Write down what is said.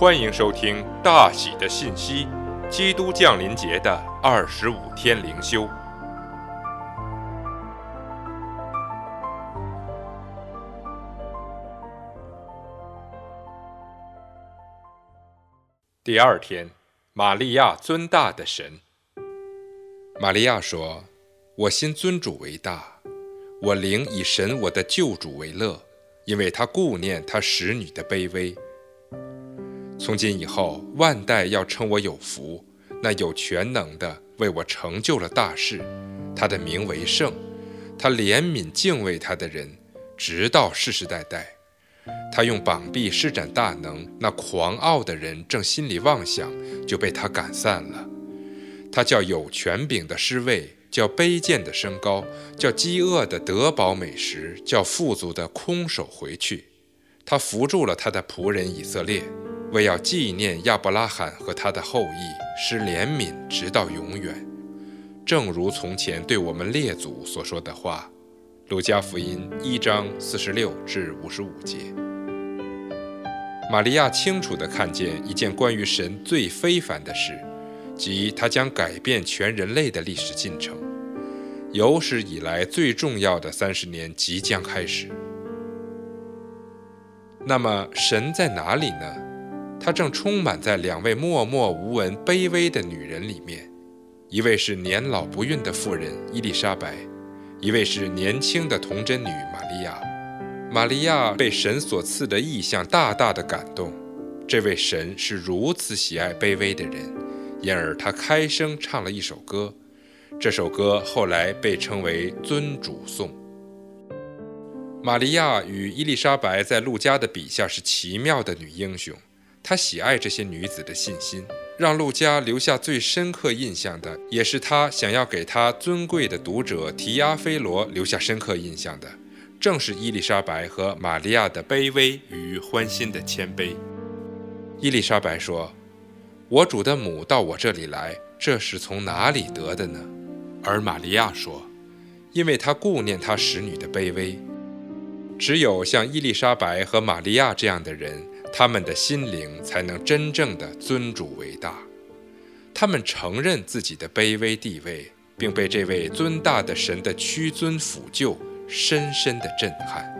欢迎收听《大喜的信息》，基督降临节的二十五天灵修。第二天，玛利亚尊大的神。玛利亚说：“我心尊主为大，我灵以神我的救主为乐，因为他顾念他使女的卑微。”从今以后，万代要称我有福。那有全能的为我成就了大事，他的名为圣，他怜悯敬畏他的人，直到世世代代。他用膀臂施展大能，那狂傲的人正心里妄想，就被他赶散了。他叫有权柄的失位，叫卑贱的升高，叫饥饿的得饱美食，叫富足的空手回去。他扶住了他的仆人以色列。为要纪念亚伯拉罕和他的后裔，施怜悯直到永远，正如从前对我们列祖所说的话。路加福音一章四十六至五十五节。玛利亚清楚地看见一件关于神最非凡的事，即他将改变全人类的历史进程，有史以来最重要的三十年即将开始。那么，神在哪里呢？他正充满在两位默默无闻、卑微的女人里面，一位是年老不孕的妇人伊丽莎白，一位是年轻的童贞女玛利亚。玛利亚被神所赐的异象大大的感动，这位神是如此喜爱卑微的人，因而他开声唱了一首歌，这首歌后来被称为《尊主颂》。玛利亚与伊丽莎白在路加的笔下是奇妙的女英雄。他喜爱这些女子的信心，让陆家留下最深刻印象的，也是他想要给他尊贵的读者提阿菲罗留下深刻印象的，正是伊丽莎白和玛利亚的卑微与欢欣的谦卑。伊丽莎白说：“我主的母到我这里来，这是从哪里得的呢？”而玛利亚说：“因为他顾念他使女的卑微。只有像伊丽莎白和玛利亚这样的人。”他们的心灵才能真正的尊主为大，他们承认自己的卑微地位，并被这位尊大的神的屈尊辅救深深的震撼。